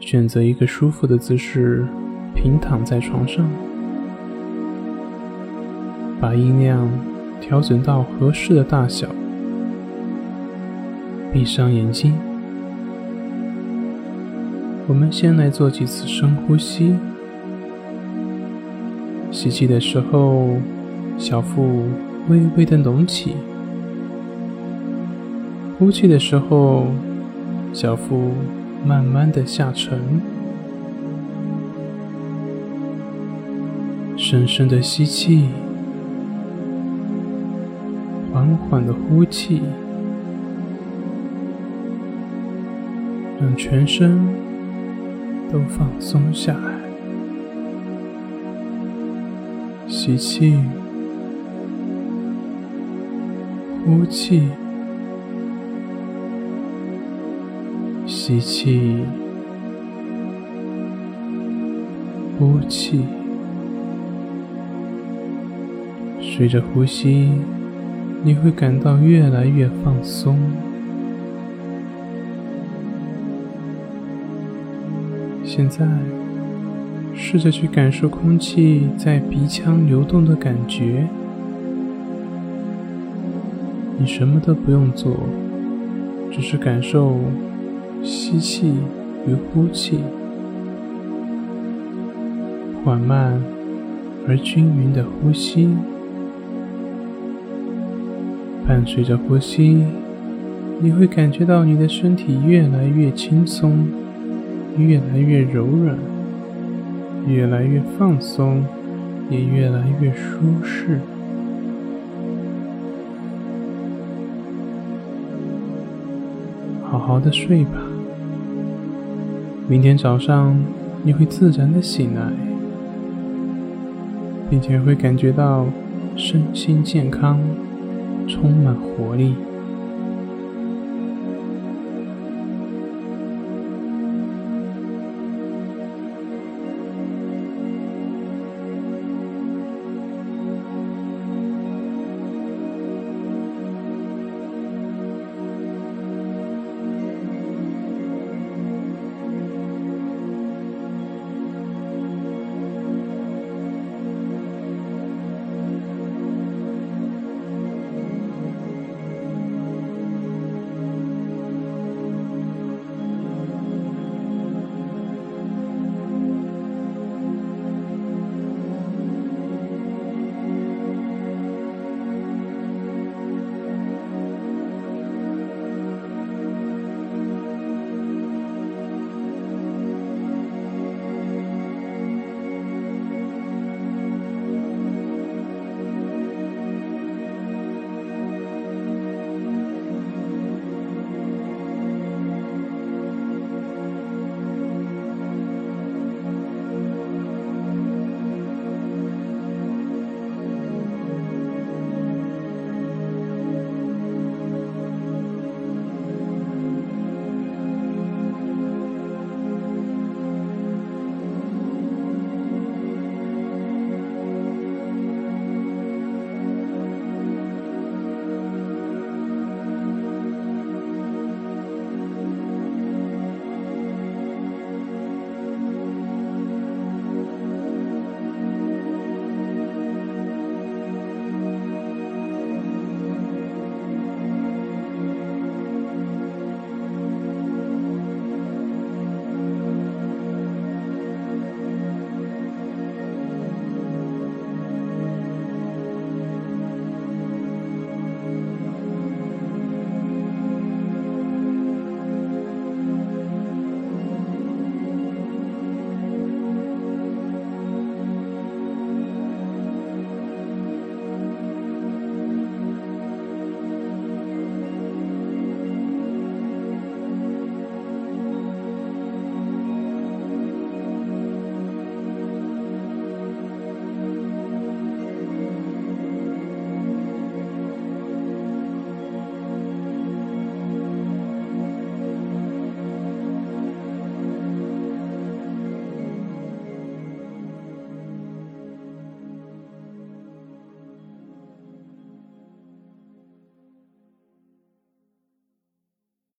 选择一个舒服的姿势，平躺在床上，把音量调整到合适的大小，闭上眼睛。我们先来做几次深呼吸。吸气的时候，小腹微微的隆起；呼气的时候，小腹慢慢的下沉。深深的吸气，缓缓的呼气，让全身都放松下来。吸气，呼气，吸气，呼气。随着呼吸，你会感到越来越放松。现在。试着去感受空气在鼻腔流动的感觉。你什么都不用做，只是感受吸气与呼气，缓慢而均匀的呼吸。伴随着呼吸，你会感觉到你的身体越来越轻松，越来越柔软。越来越放松，也越来越舒适。好好的睡吧，明天早上你会自然的醒来，并且会感觉到身心健康，充满活力。